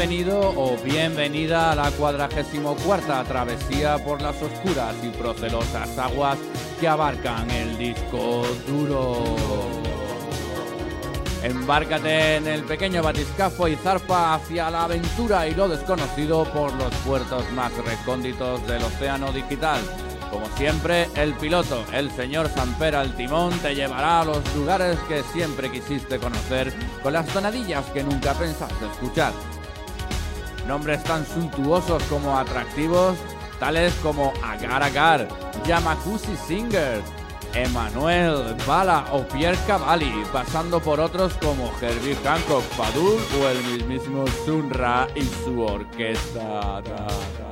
Bienvenido o bienvenida a la cuadragésimo cuarta travesía por las oscuras y procelosas aguas que abarcan el disco duro. Embárcate en el pequeño batiscafo y zarpa hacia la aventura y lo desconocido por los puertos más recónditos del océano digital. Como siempre, el piloto, el señor Samper al timón, te llevará a los lugares que siempre quisiste conocer con las tonadillas que nunca pensaste escuchar. Nombres tan suntuosos como atractivos, tales como Agar Agar, Yamakushi Singers, Emanuel, Bala o Pierre Cavalli, pasando por otros como Herbie Hancock, Padul o el mismísimo Sunra y su orquesta. Ta, ta, ta, ta.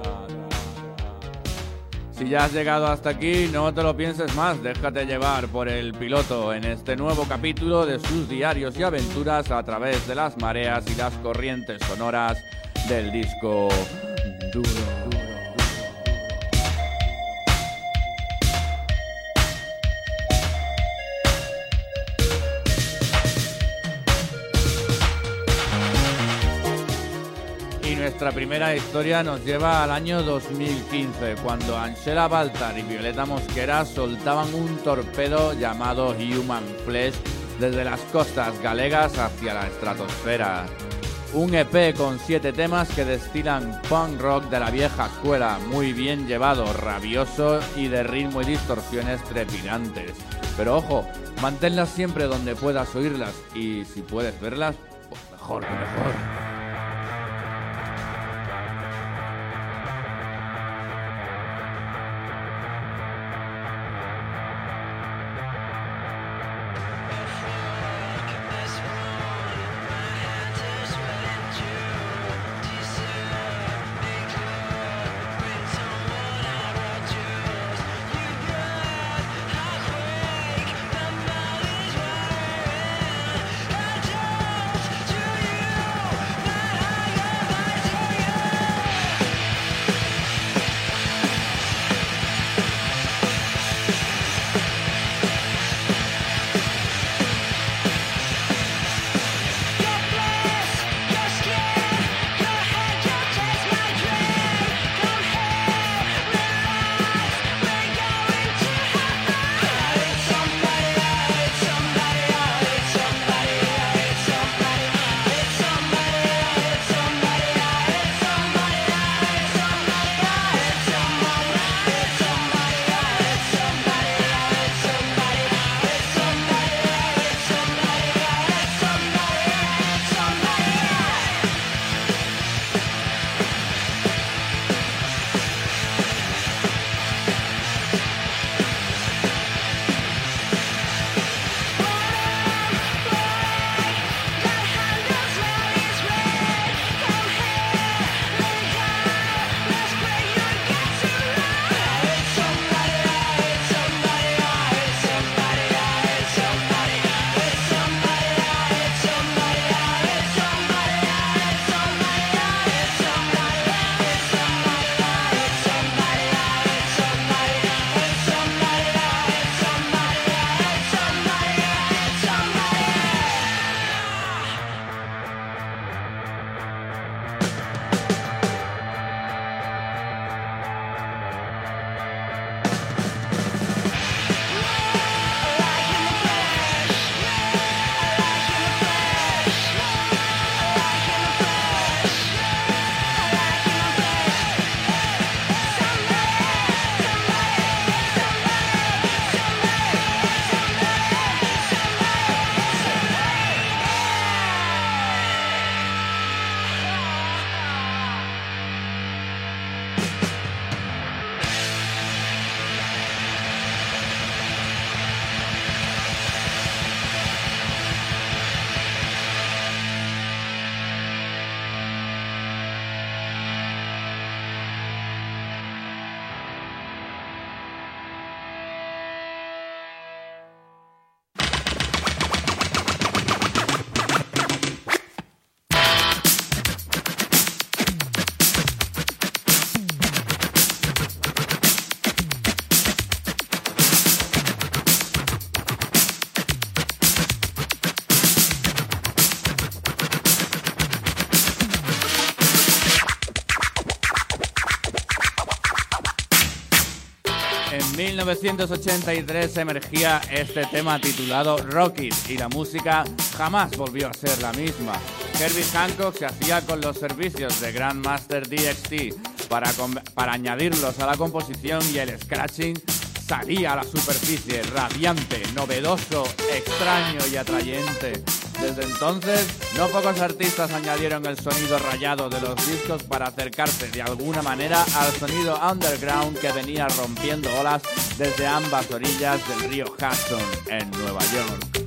Si ya has llegado hasta aquí, no te lo pienses más, déjate llevar por el piloto en este nuevo capítulo de sus diarios y aventuras a través de las mareas y las corrientes sonoras del disco duro. Y nuestra primera historia nos lleva al año 2015, cuando Angela Baltar y Violeta Mosquera soltaban un torpedo llamado Human Flesh desde las costas galegas hacia la estratosfera. Un EP con siete temas que destilan punk rock de la vieja escuela, muy bien llevado, rabioso y de ritmo y distorsiones trepidantes. Pero ojo, manténlas siempre donde puedas oírlas y si puedes verlas, pues mejor mejor. 1983 emergía este tema titulado Rocket y la música jamás volvió a ser la misma. Herbie Hancock se hacía con los servicios de Grandmaster DXT para, para añadirlos a la composición y el scratching salía a la superficie, radiante, novedoso, extraño y atrayente. Desde entonces, no pocos artistas añadieron el sonido rayado de los discos para acercarse de alguna manera al sonido underground que venía rompiendo olas desde ambas orillas del río Hudson en Nueva York.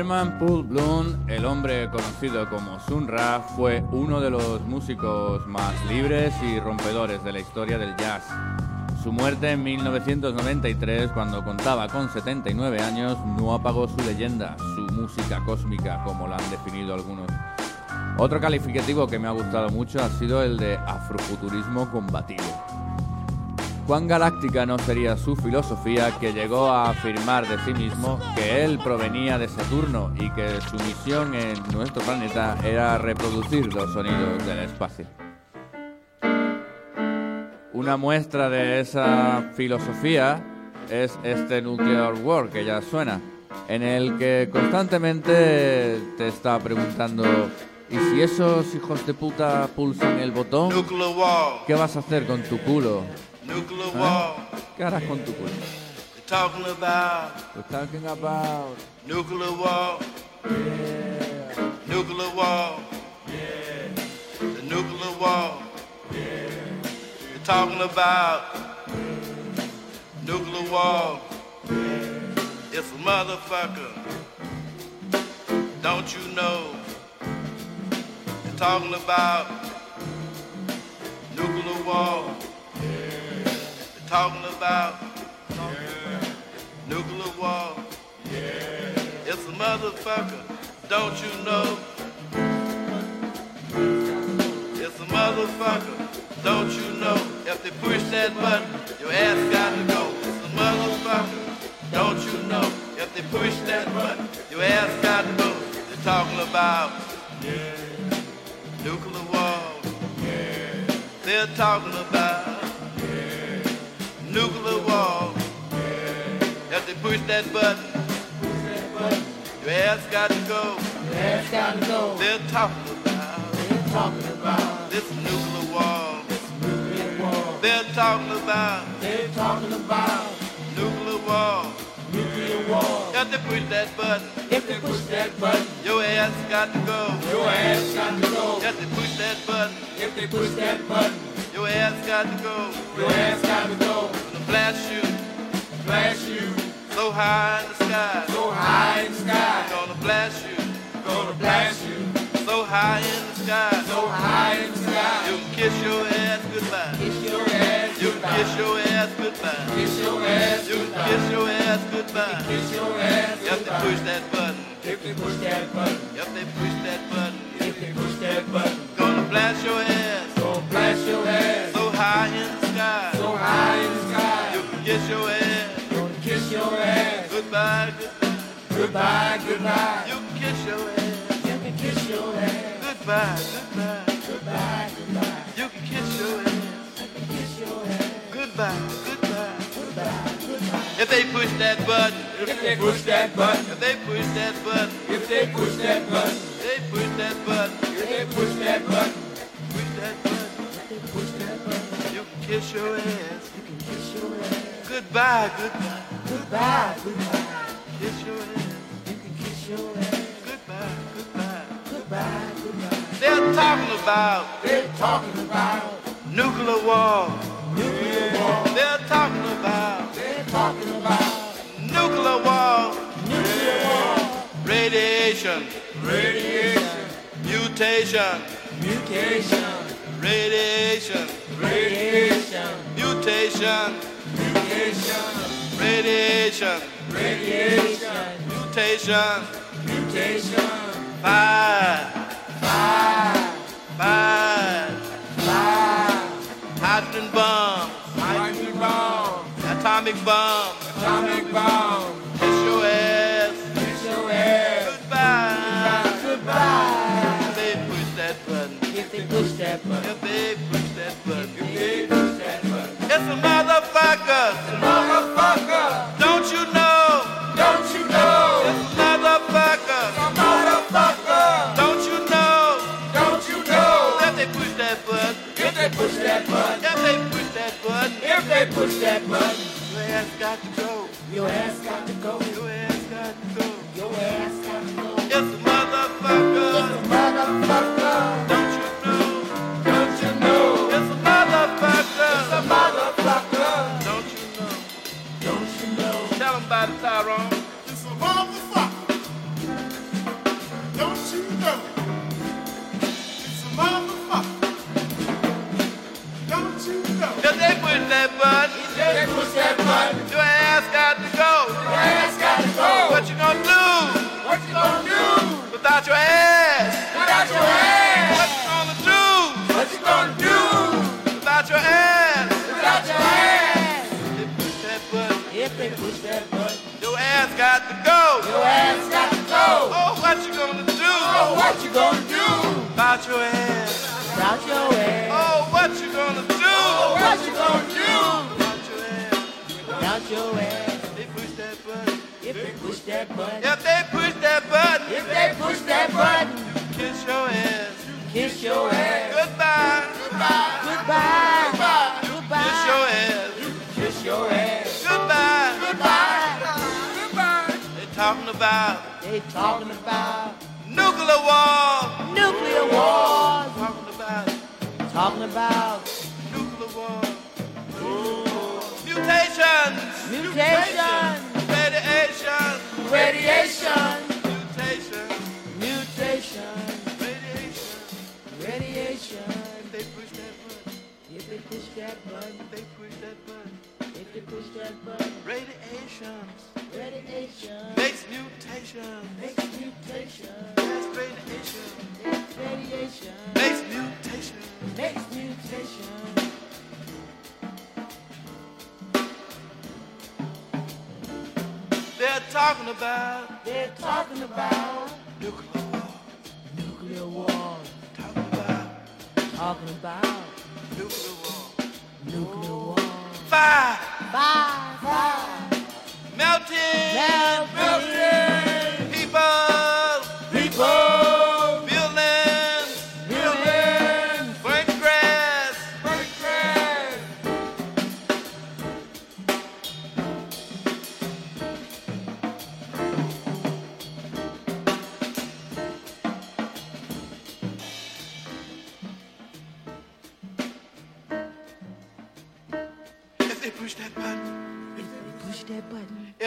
Herman Paul Bloom, el hombre conocido como Sun Ra, fue uno de los músicos más libres y rompedores de la historia del jazz. Su muerte en 1993, cuando contaba con 79 años, no apagó su leyenda, su música cósmica, como la han definido algunos. Otro calificativo que me ha gustado mucho ha sido el de afrofuturismo combativo. Cuán galáctica no sería su filosofía que llegó a afirmar de sí mismo que él provenía de Saturno y que su misión en nuestro planeta era reproducir los sonidos del espacio. Una muestra de esa filosofía es este Nuclear War que ya suena, en el que constantemente te está preguntando ¿y si esos hijos de puta pulsan el botón? ¿Qué vas a hacer con tu culo? Nuclear ¿Eh? war. ¿Qué harás con tu culo? They're talking about We're talking about nuclear war. Nuclear war. Yeah. The nuclear war. They're talking about nuclear war. It's a motherfucker. Don't you know? They're talking about nuclear war. Talking about nuclear war. Yeah. It's a motherfucker, don't you know? It's a motherfucker, don't you know? If they push that button, your ass got to go. It's a motherfucker, don't you know? If they push that button, your ass got to go. They're talking about nuclear war. They're talking about If they push that button, your ass got to go. Ass gotta go. They're talking about They're talking about this nuclear war. nuclear war. They're talking about They're talking about nuclear war. nuclear war. If they push that button, If they push that button, your ass got to go. your ass got to go. If they push that button, If they push that button, your ass got to go. your ass got to go. Blast you Blast you so high in the sky. so high in the sky. Gonna blast you Gonna blast you so high in the sky. so high in the You can kiss your ass goodbye. Kiss your ass You can kiss your ass goodbye. Kiss your ass You can kiss your ass goodbye. Kiss your ass You have to push that button. If they push that button, If they push that button, if they push that button, gonna blast your ass gonna blast your ass so high in the goodbye, goodbye. goodbye, goodbye. You can kiss your ass You can kiss your ass goodbye, goodbye. goodbye, goodbye. You can kiss your ass Kiss your ass goodbye, goodbye. goodbye, goodbye. If they push that button, If they push that button, if they push that button, if they push that button, they push that button, if they push that button, push that button. if they push that button, You can kiss your ass you can kiss your ass goodbye, goodbye. goodbye, goodbye. Kiss your ass You can kiss your ass goodbye, goodbye. goodbye, goodbye. They're talking about They're talking about nuclear war. nuclear war. They're talking about They're talking about nuclear war. nuclear war. Radiation, Radiation, mutation, mutation, radiation, radiation, mutation, radiation, radiation, mutation. mutation. Hydrogen bomb, hydrogen bomb, atomic bomb. atomic bomb. Kiss your ass Kiss your ass goodbye. goodbye. If they push that button, If they push that button, if they push that button, if they push that button, it's a motherfucker. motherfucker, Don't you know? don't you know? It's a motherfucker.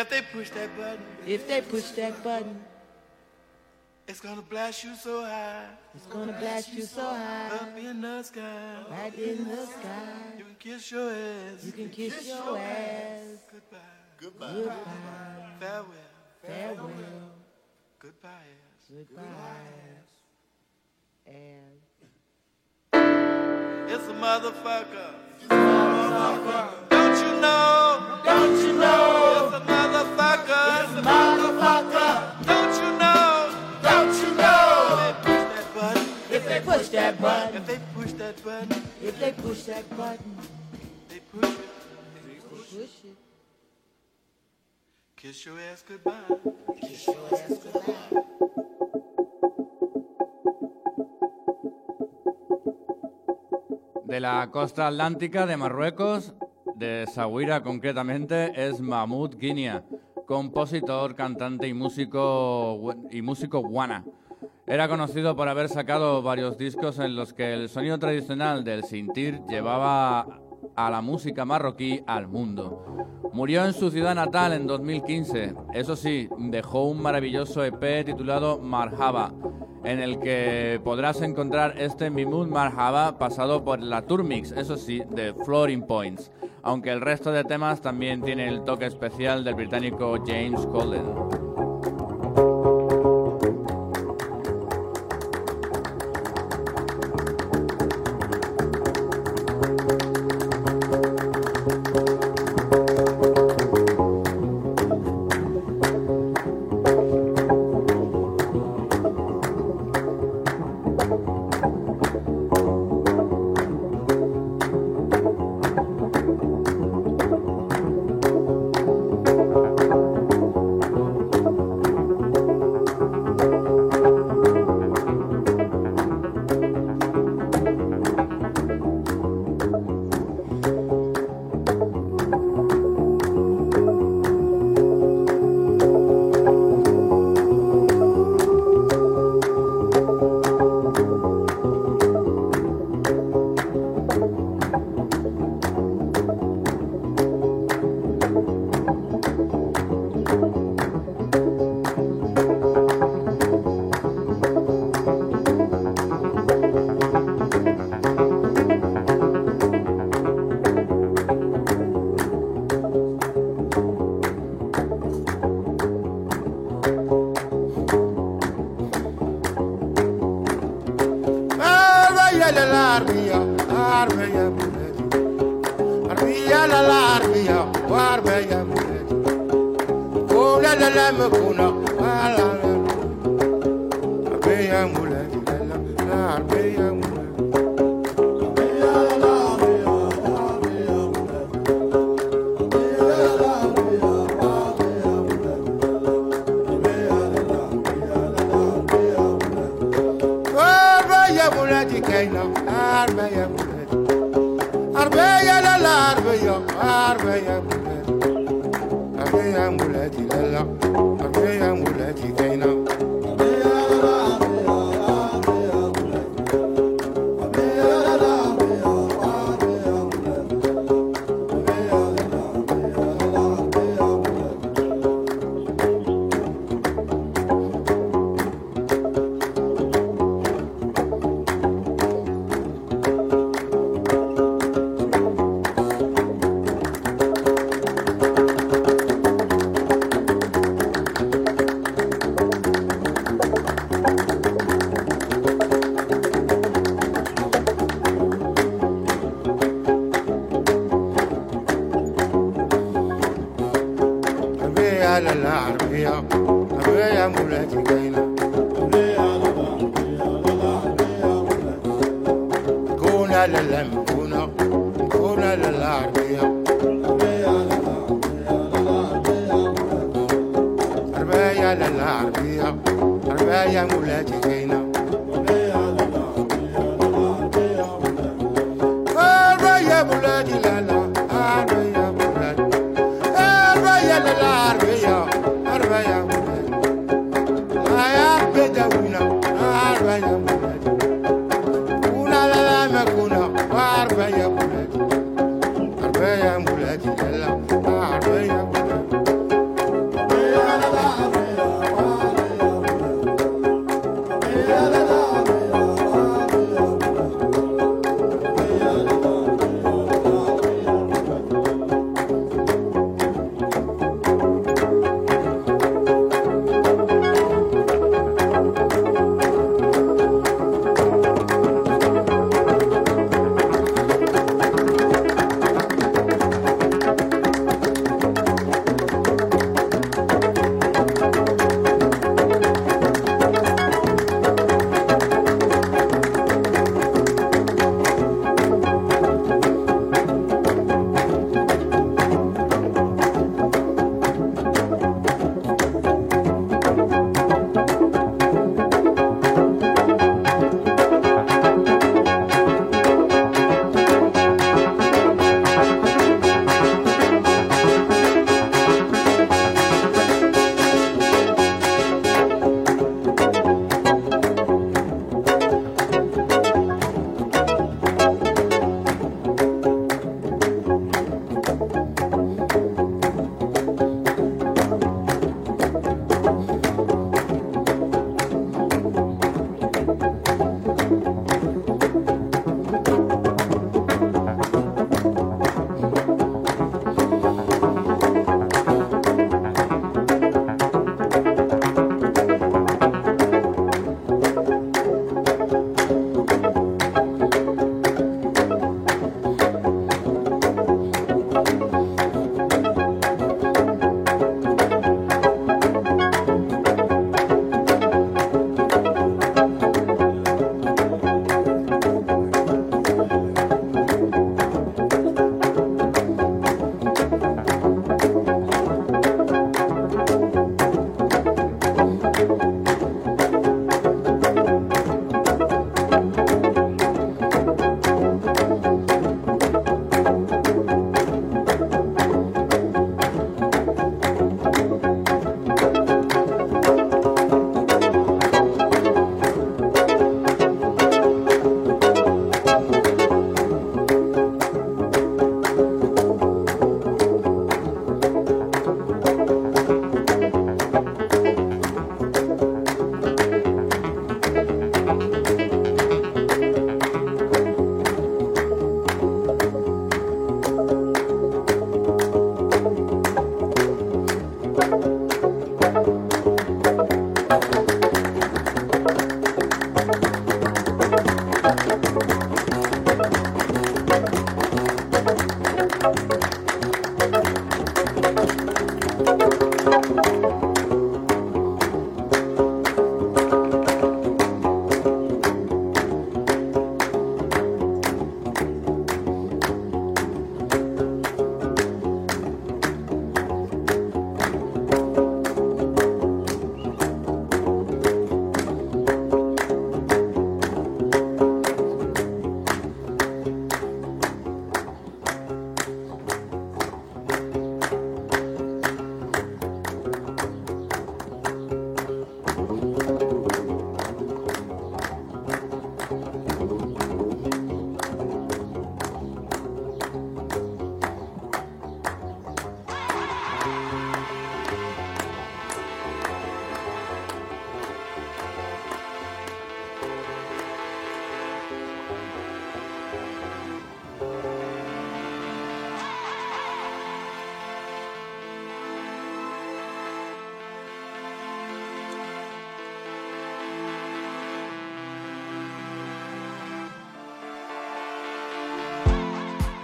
If they push that button. if they push that button, It's gonna blast you so high. it's gonna blast you so high, Up in the sky. right in the sky. You can kiss your ass. You can kiss your ass. Goodbye. Goodbye, Farewell. farewell, Goodbye ass. goodbye, ass, and It's a motherfucker. Don't you know? don't you know, It's a motherfucker. motherfucker? Don't you know? Don't you know? If they push that button. If they push that If button, they push that button. if they push that button, They push it. push it. Kiss your ass goodbye. Kiss your ass goodbye. De la costa atlántica de Marruecos, de Sahuira concretamente, es Mahmoud Guinea, compositor, cantante y músico, y músico guana. Era conocido por haber sacado varios discos en los que el sonido tradicional del sintir llevaba a la música marroquí al mundo. Murió en su ciudad natal en 2015. Eso sí, dejó un maravilloso EP titulado Marhaba, en el que podrás encontrar este Mimud Marhaba pasado por la Turmix, eso sí, de Floating Points, aunque el resto de temas también tiene el toque especial del británico James Colden. العالة العربية. أبيا مولاتي كاينة كون على المكونة كون على العربية أربايا للعربية أربايا مولاتي كاينة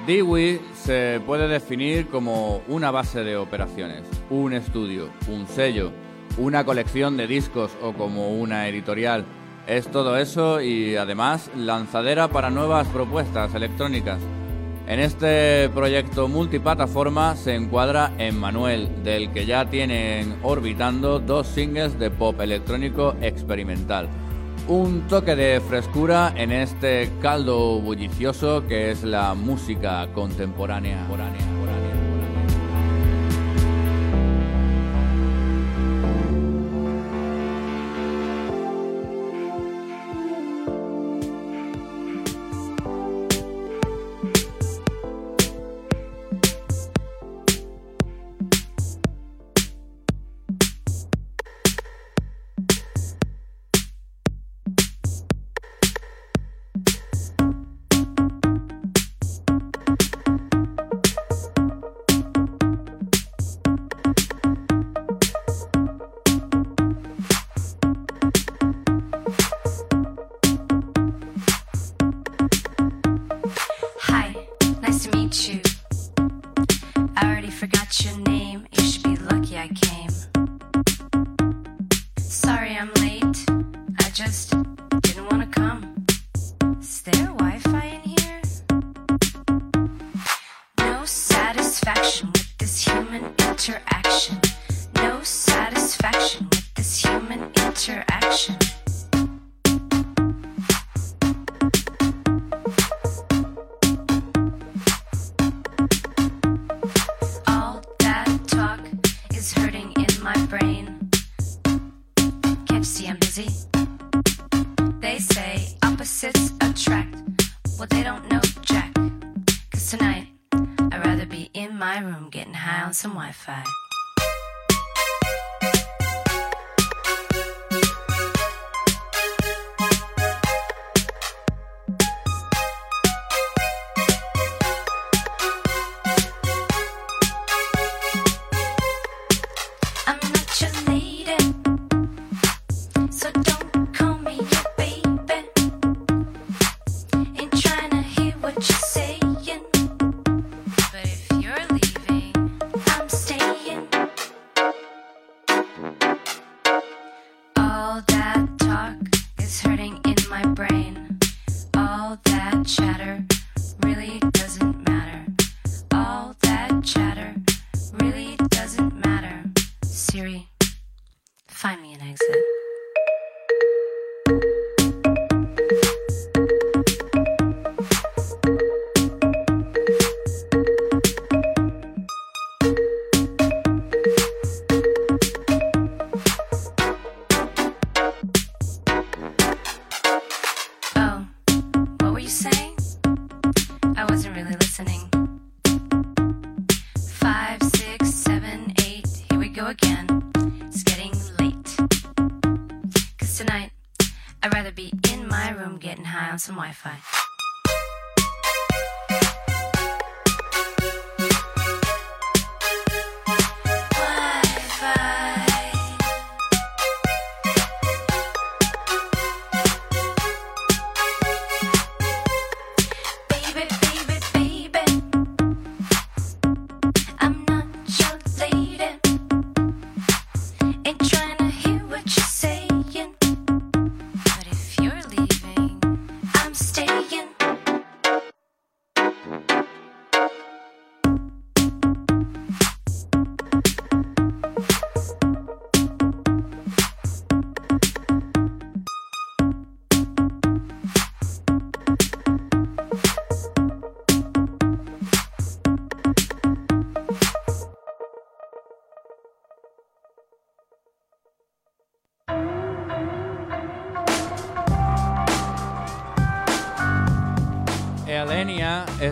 Dewey se puede definir como una base de operaciones, un estudio, un sello, una colección de discos o como una editorial. Es todo eso y además lanzadera para nuevas propuestas electrónicas. En este proyecto multiplataforma se encuadra Emmanuel, del que ya tienen orbitando dos singles de pop electrónico experimental. Un toque de frescura en este caldo bullicioso que es la música contemporánea. Talk is hurting in my brain. Can't see I'm busy? They say opposites attract. Well, they don't know Jack. Cause tonight, I'd rather be in my room getting high on some Wi Fi.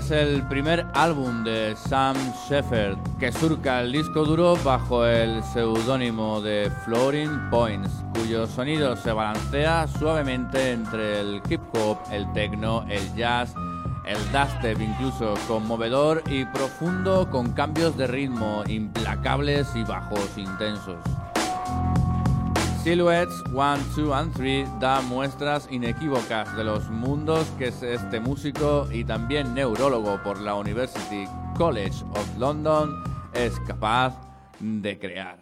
Es el primer álbum de Sam Shepard que surca el disco duro bajo el seudónimo de Floating Points, cuyo sonido se balancea suavemente entre el hip hop, el techno, el jazz, el dubstep incluso conmovedor y profundo con cambios de ritmo implacables y bajos intensos. Silhouettes 1, 2 and 3 da muestras inequívocas de los mundos que es este músico y también neurólogo por la University College of London es capaz de crear.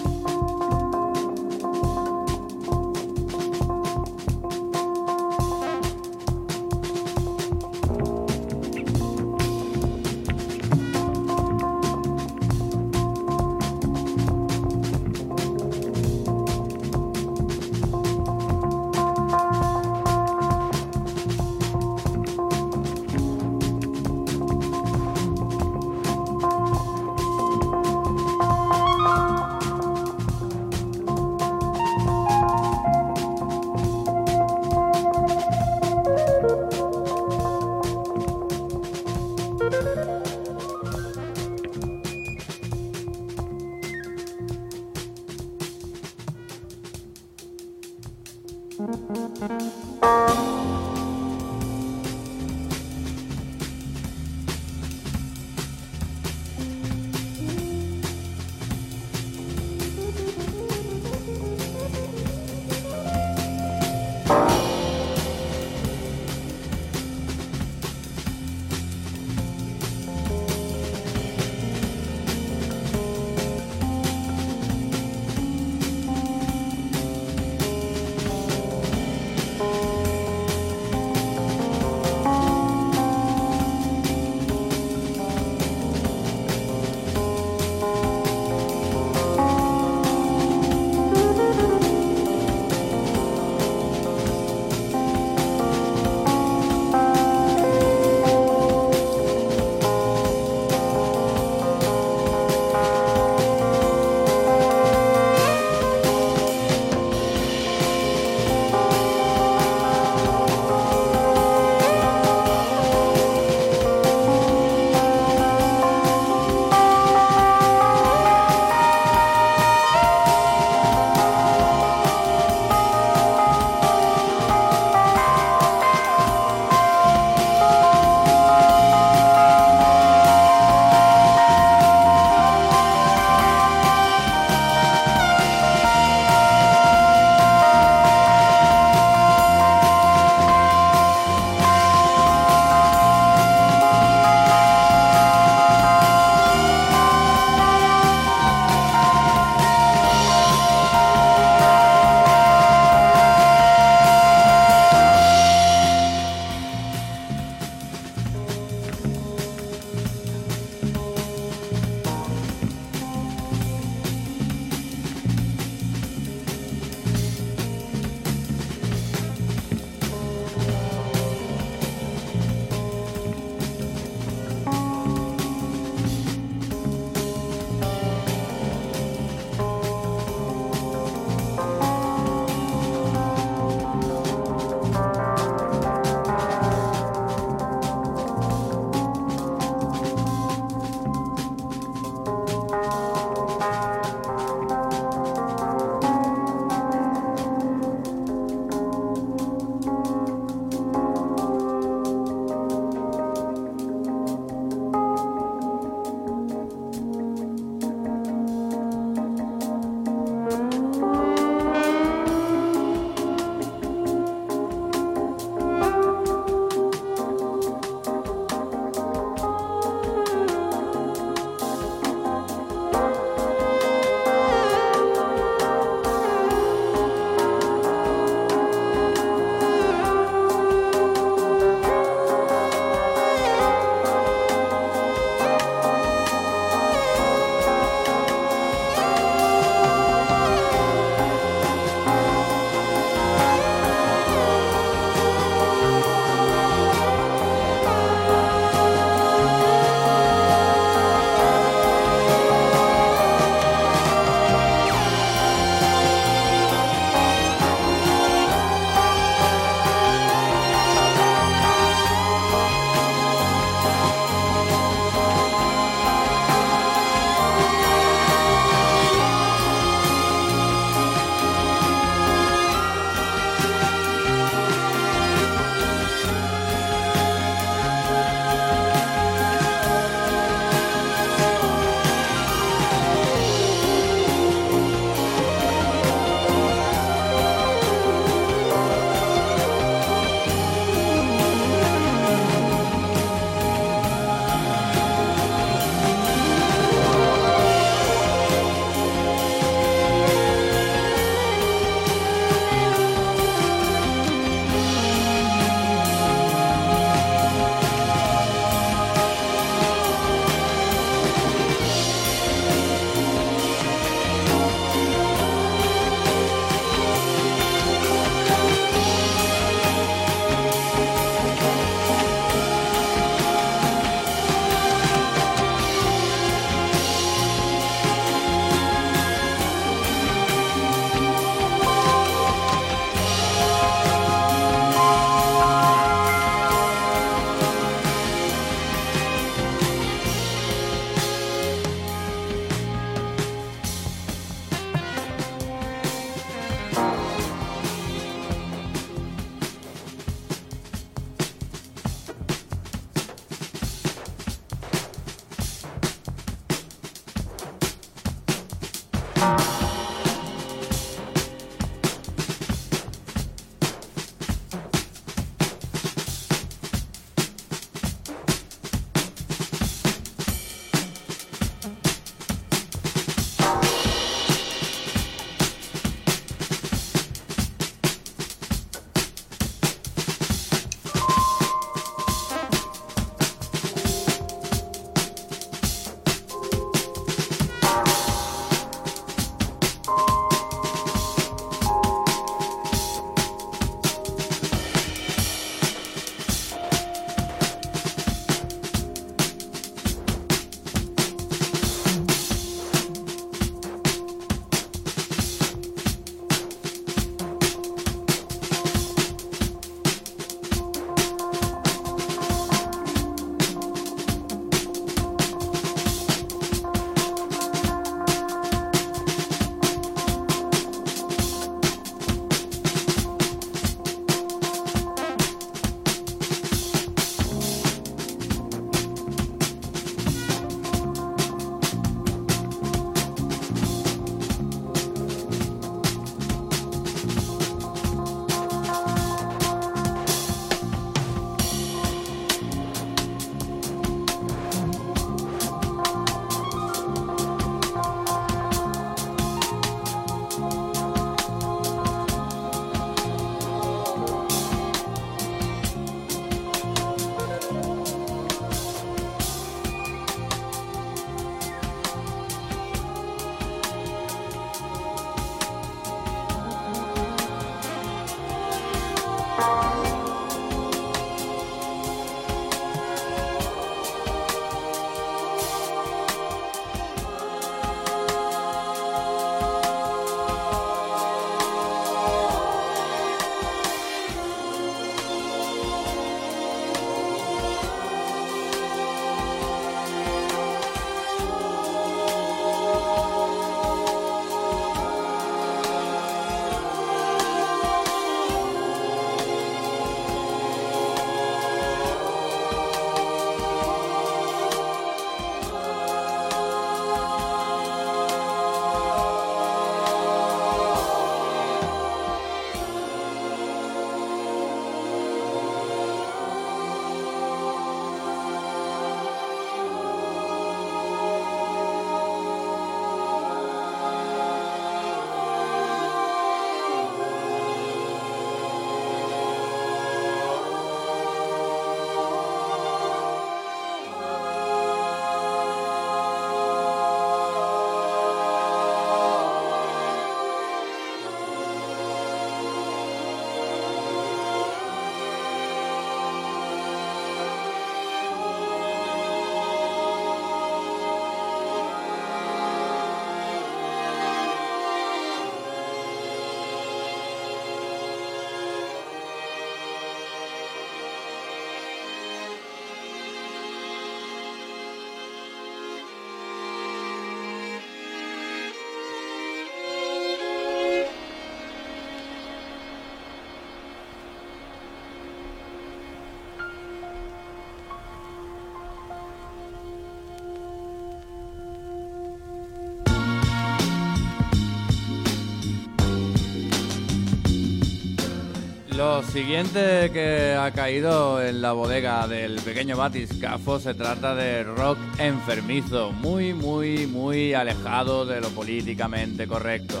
Lo siguiente que ha caído en la bodega del pequeño batiscafo se trata de rock enfermizo, muy, muy, muy alejado de lo políticamente correcto.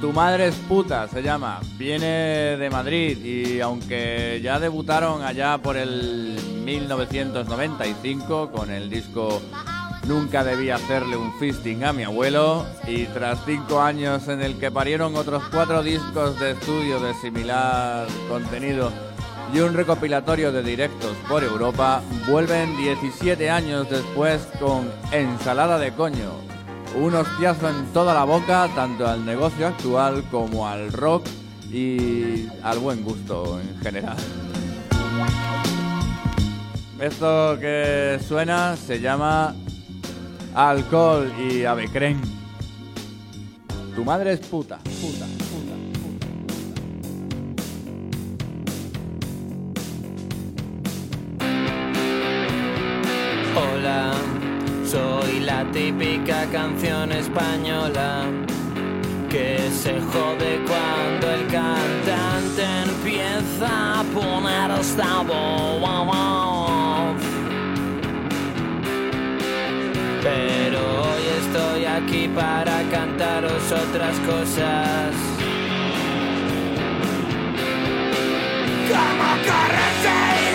Tu madre es puta, se llama. Viene de Madrid y aunque ya debutaron allá por el 1995 con el disco Nunca debí hacerle un fisting a mi abuelo y tras cinco años en el que parieron otros cuatro discos de estudio de similar contenido y un recopilatorio de directos por Europa, vuelven 17 años después con Ensalada de Coño. Un hostiazo en toda la boca tanto al negocio actual como al rock y al buen gusto en general. Esto que suena se llama alcohol y avecren. Tu madre es puta, puta, puta, puta. Hola, soy la típica canción española que se jode cuando el cantante empieza a poner esta estoy aquí para cantaros otras cosas. Como correrse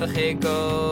I ik.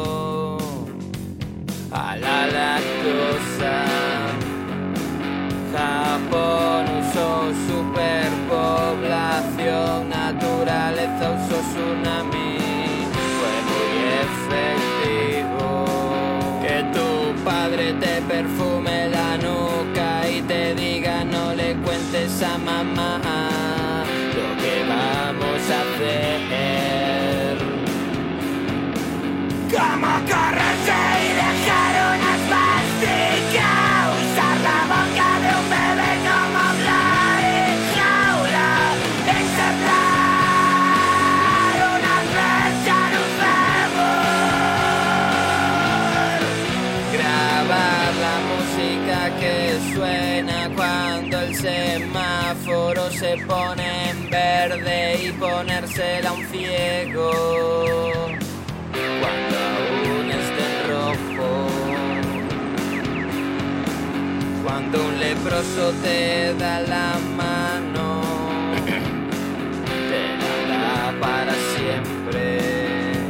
Leproso te da la mano, te la da para siempre.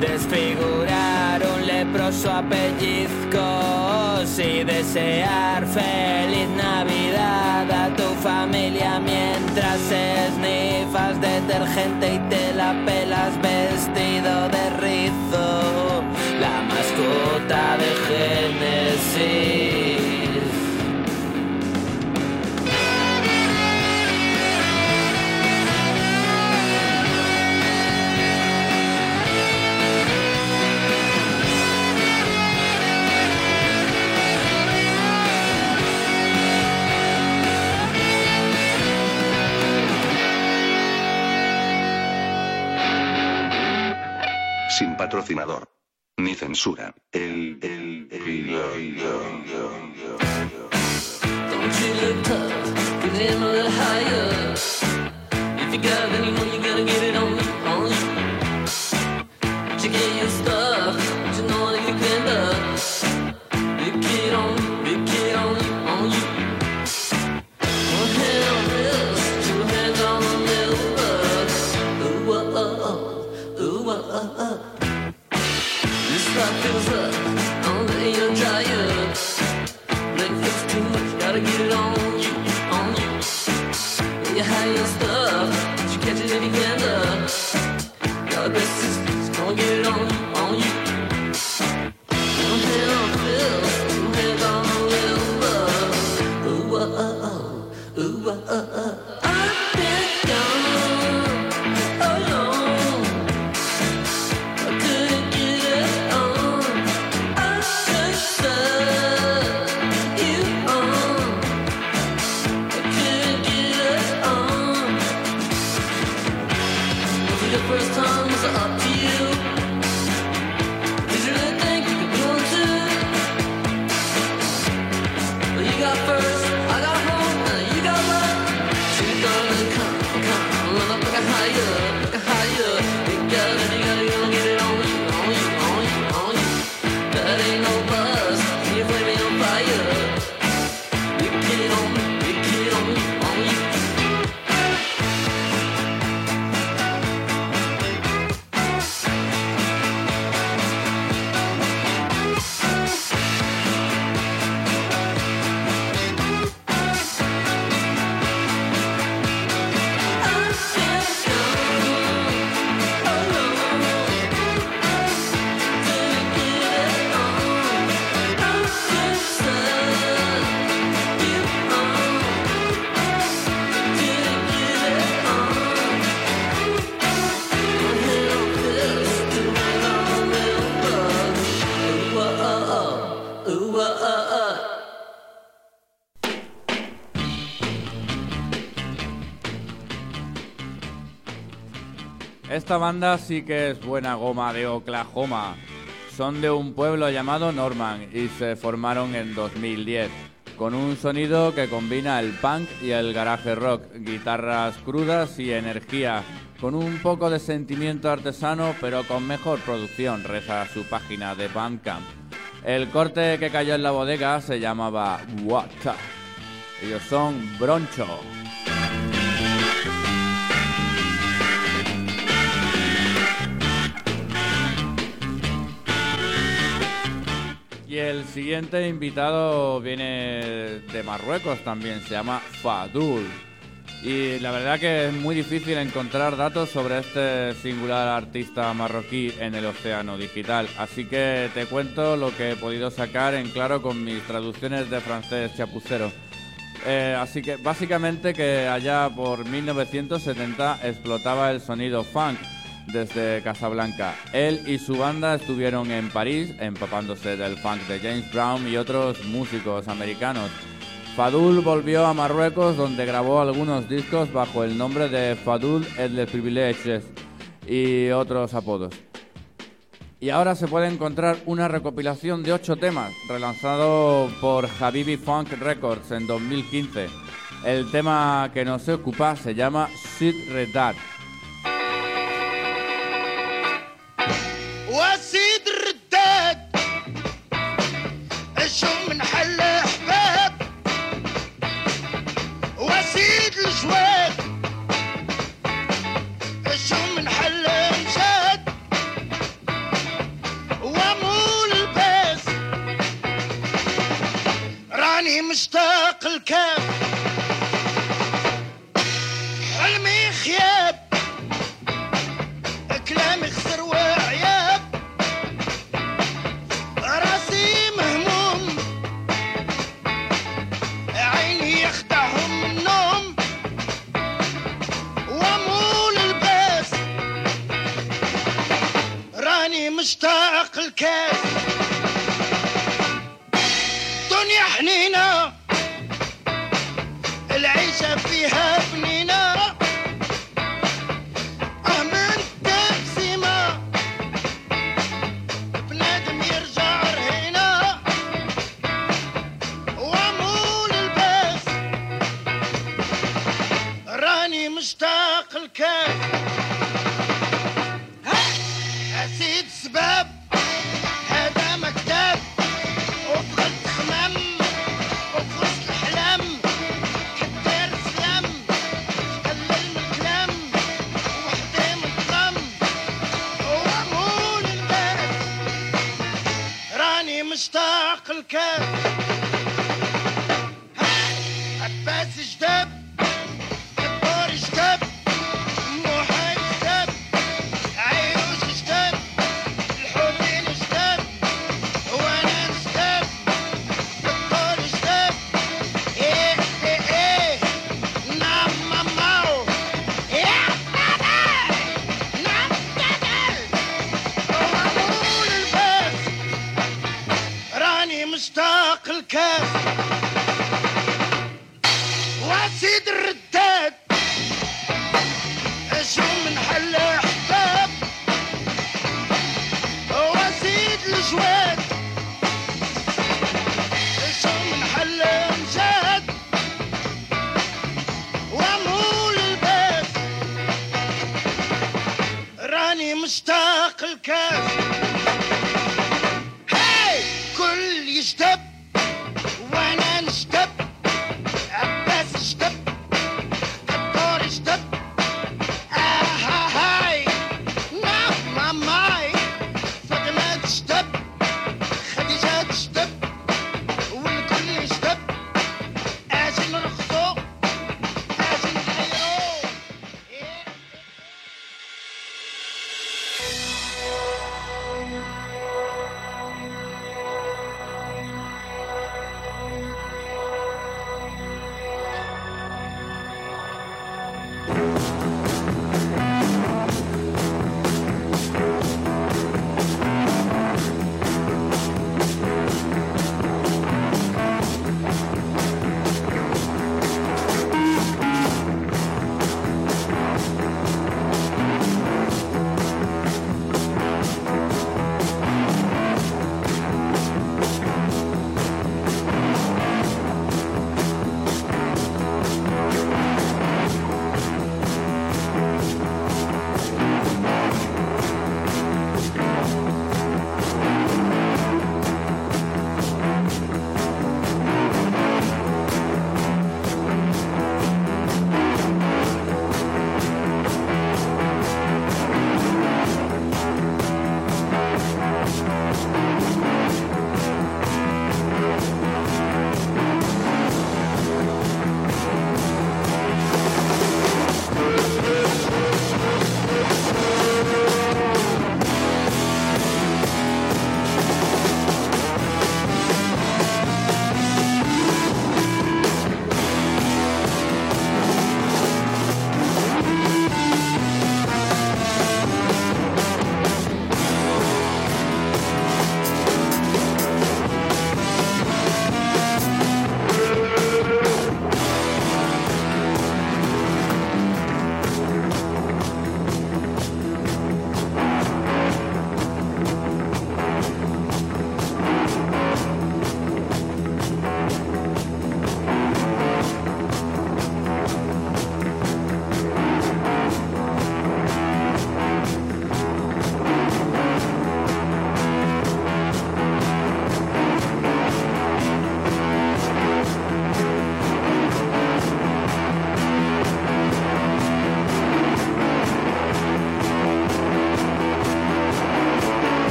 Desfigurar un leproso a pellizcos y desear feliz Navidad a tu familia mientras esnifas detergente y te la pelas vestido de rizo. La mascota de Génesis. patrocinador. Ni censura. El, you you gotta get it Esta banda sí que es buena goma de Oklahoma. Son de un pueblo llamado Norman y se formaron en 2010, con un sonido que combina el punk y el garaje rock, guitarras crudas y energía, con un poco de sentimiento artesano pero con mejor producción, reza su página de Bandcamp. El corte que cayó en la bodega se llamaba What. Ellos son Broncho. Y el siguiente invitado viene de Marruecos también, se llama Fadul. Y la verdad que es muy difícil encontrar datos sobre este singular artista marroquí en el océano digital. Así que te cuento lo que he podido sacar en claro con mis traducciones de francés chapucero. Eh, así que básicamente que allá por 1970 explotaba el sonido funk desde Casablanca. Él y su banda estuvieron en París empapándose del funk de James Brown y otros músicos americanos. Fadul volvió a Marruecos donde grabó algunos discos bajo el nombre de Fadul et les Privilèges y otros apodos. Y ahora se puede encontrar una recopilación de ocho temas relanzado por Habibi Funk Records en 2015. El tema que nos ocupa se llama Sit Redad.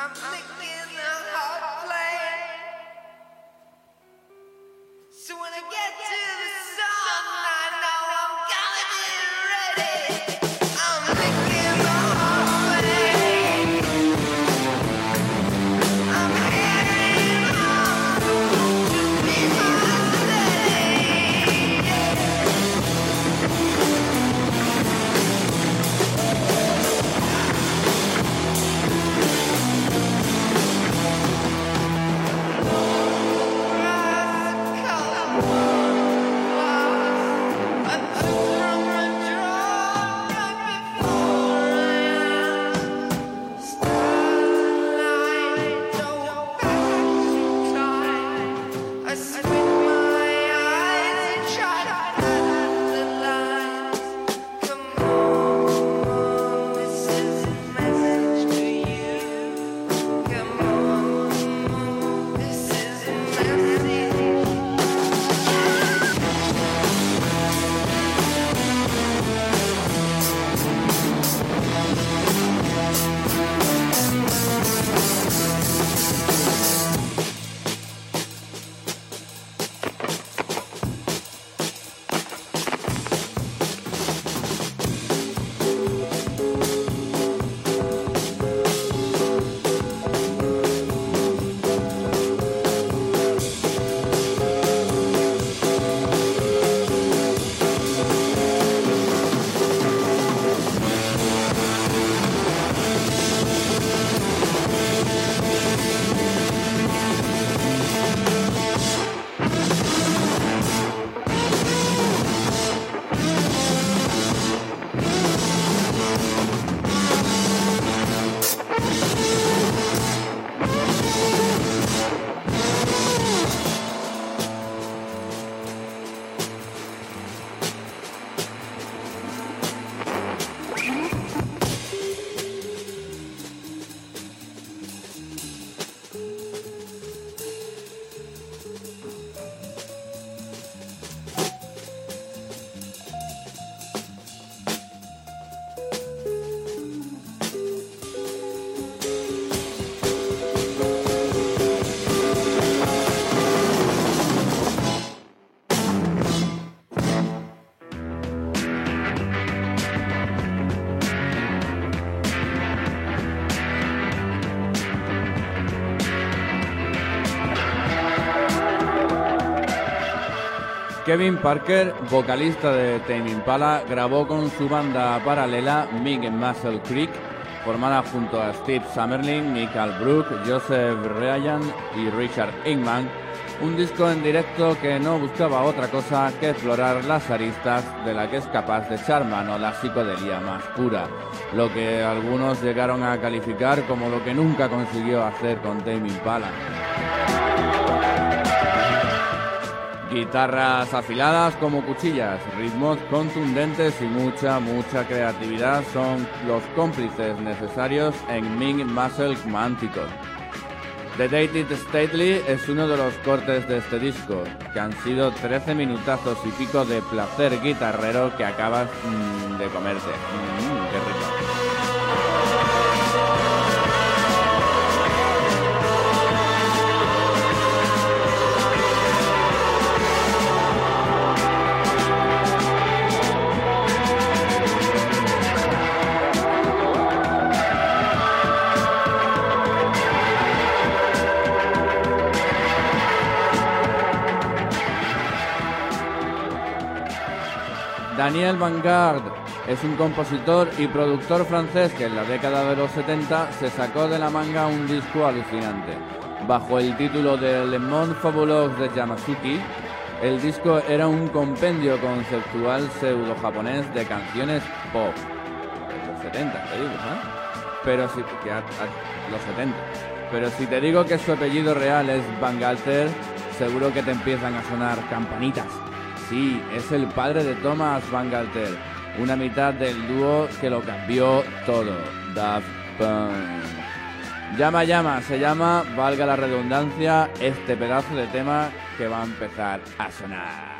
I'm sick. Kevin Parker, vocalista de Tame Impala, grabó con su banda paralela Big Muscle Creek, formada junto a Steve Summerlin, Michael Brook, Joseph Ryan y Richard Ingman, un disco en directo que no buscaba otra cosa que explorar las aristas de la que es capaz de echar mano la psicodelia más pura, lo que algunos llegaron a calificar como lo que nunca consiguió hacer con Tame Impala. Guitarras afiladas como cuchillas, ritmos contundentes y mucha, mucha creatividad son los cómplices necesarios en Ming Muscle Mántico. The Dated Stately es uno de los cortes de este disco, que han sido 13 minutazos y pico de placer guitarrero que acabas mm, de comerte. Mm, Daniel Vanguard es un compositor y productor francés que en la década de los 70 se sacó de la manga un disco alucinante. Bajo el título de Le Monde Fabuleux de Yamasuki, el disco era un compendio conceptual pseudo-japonés de canciones pop. Los 70, te digo, ¿no? Pero si, los 70. Pero si te digo que su apellido real es Van Galter, seguro que te empiezan a sonar campanitas. Sí, es el padre de Thomas Van Galter, una mitad del dúo que lo cambió todo, Daft Punk. Llama Llama, se llama, valga la redundancia, este pedazo de tema que va a empezar a sonar.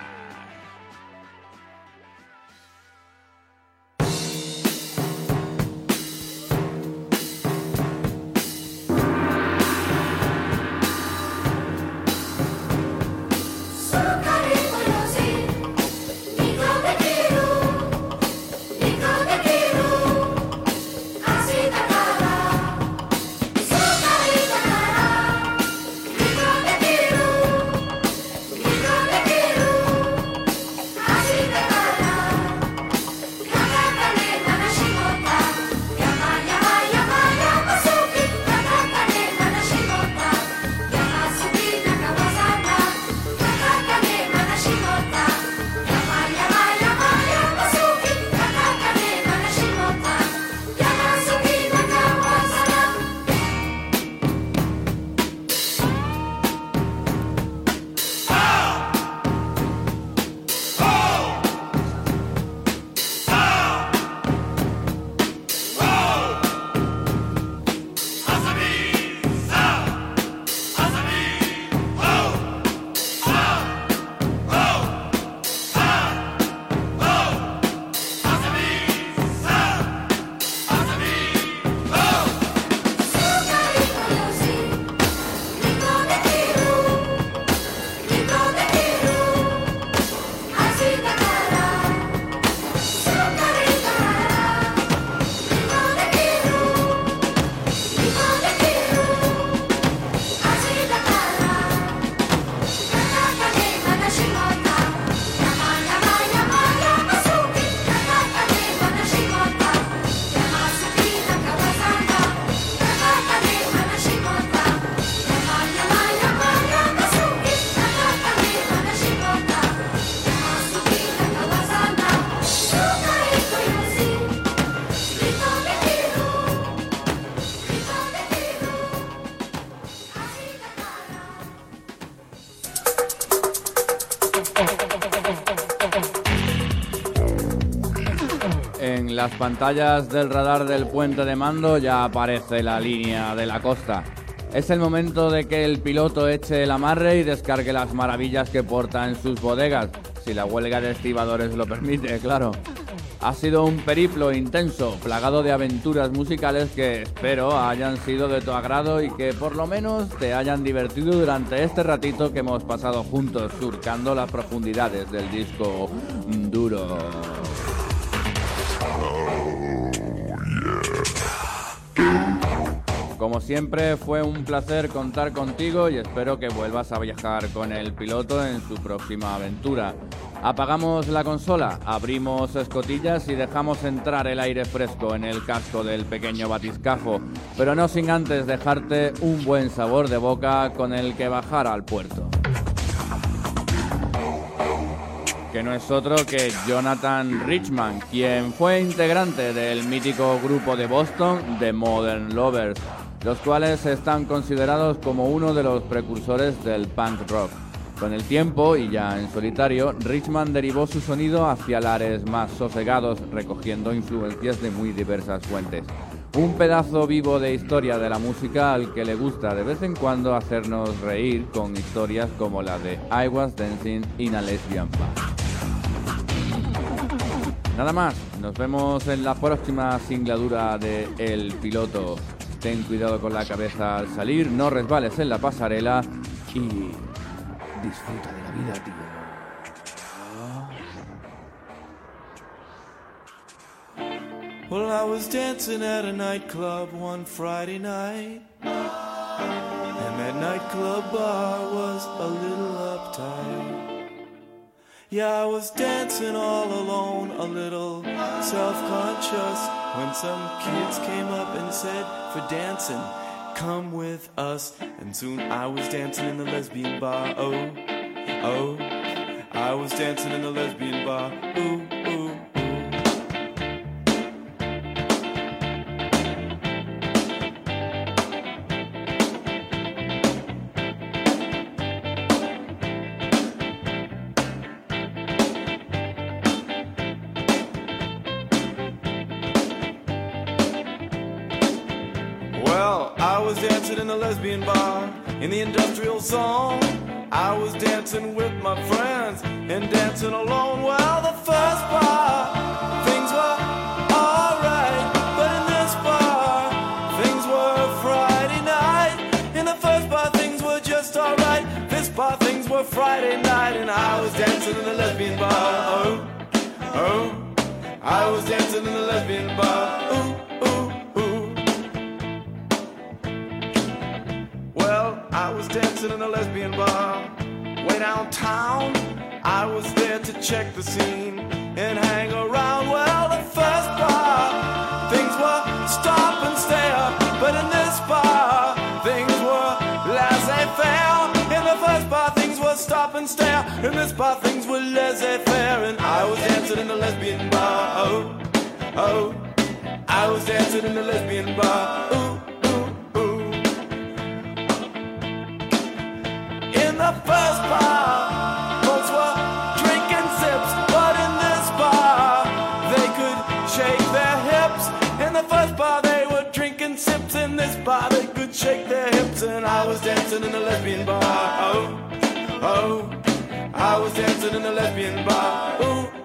Las pantallas del radar del puente de mando ya aparece la línea de la costa. Es el momento de que el piloto eche el amarre y descargue las maravillas que porta en sus bodegas, si la huelga de estibadores lo permite, claro. Ha sido un periplo intenso, plagado de aventuras musicales que espero hayan sido de tu agrado y que por lo menos te hayan divertido durante este ratito que hemos pasado juntos surcando las profundidades del disco duro. Siempre fue un placer contar contigo y espero que vuelvas a viajar con el piloto en su próxima aventura. Apagamos la consola, abrimos escotillas y dejamos entrar el aire fresco en el casco del pequeño batiscafo, pero no sin antes dejarte un buen sabor de boca con el que bajar al puerto. Que no es otro que Jonathan Richman, quien fue integrante del mítico grupo de Boston The Modern Lovers, los cuales están considerados como uno de los precursores del punk rock. Con el tiempo y ya en solitario, Richman derivó su sonido hacia lares más sosegados, recogiendo influencias de muy diversas fuentes. Un pedazo vivo de historia de la música al que le gusta de vez en cuando hacernos reír con historias como la de I Was Dancing in a Lesbian Bar. Nada más, nos vemos en la próxima singladura de El Piloto. Ten cuidado con la cabeza al salir, no resbales en la pasarela y disfruta de la vida, tío. Well, I was dancing at a nightclub one Friday night. And that nightclub bar was a little uptight. Yeah, I was dancing all alone, a little self conscious. When some kids came up and said, For dancing, come with us. And soon I was dancing in the lesbian bar. Oh, oh. I was dancing in the lesbian bar. Ooh, zone. I was dancing with my friends and dancing alone. Well, the first bar, things were alright. But in this bar, things were Friday night. In the first bar, things were just alright. This bar, things were Friday night. And I was dancing in the lesbian bar. Oh, oh. I was dancing in the lesbian bar. Dancing in a lesbian bar way downtown. I was there to check the scene and hang around. Well, the first bar, things were stop and stare. But in this bar, things were laissez faire. In the first bar, things were stop and stare. In this bar, things were laissez faire. And I was dancing in a lesbian bar. Oh, oh. I was dancing in a lesbian bar. Ooh. Shake their hips, and I was dancing in a lesbian bar. Oh, oh, I was dancing in a lesbian bar. Ooh,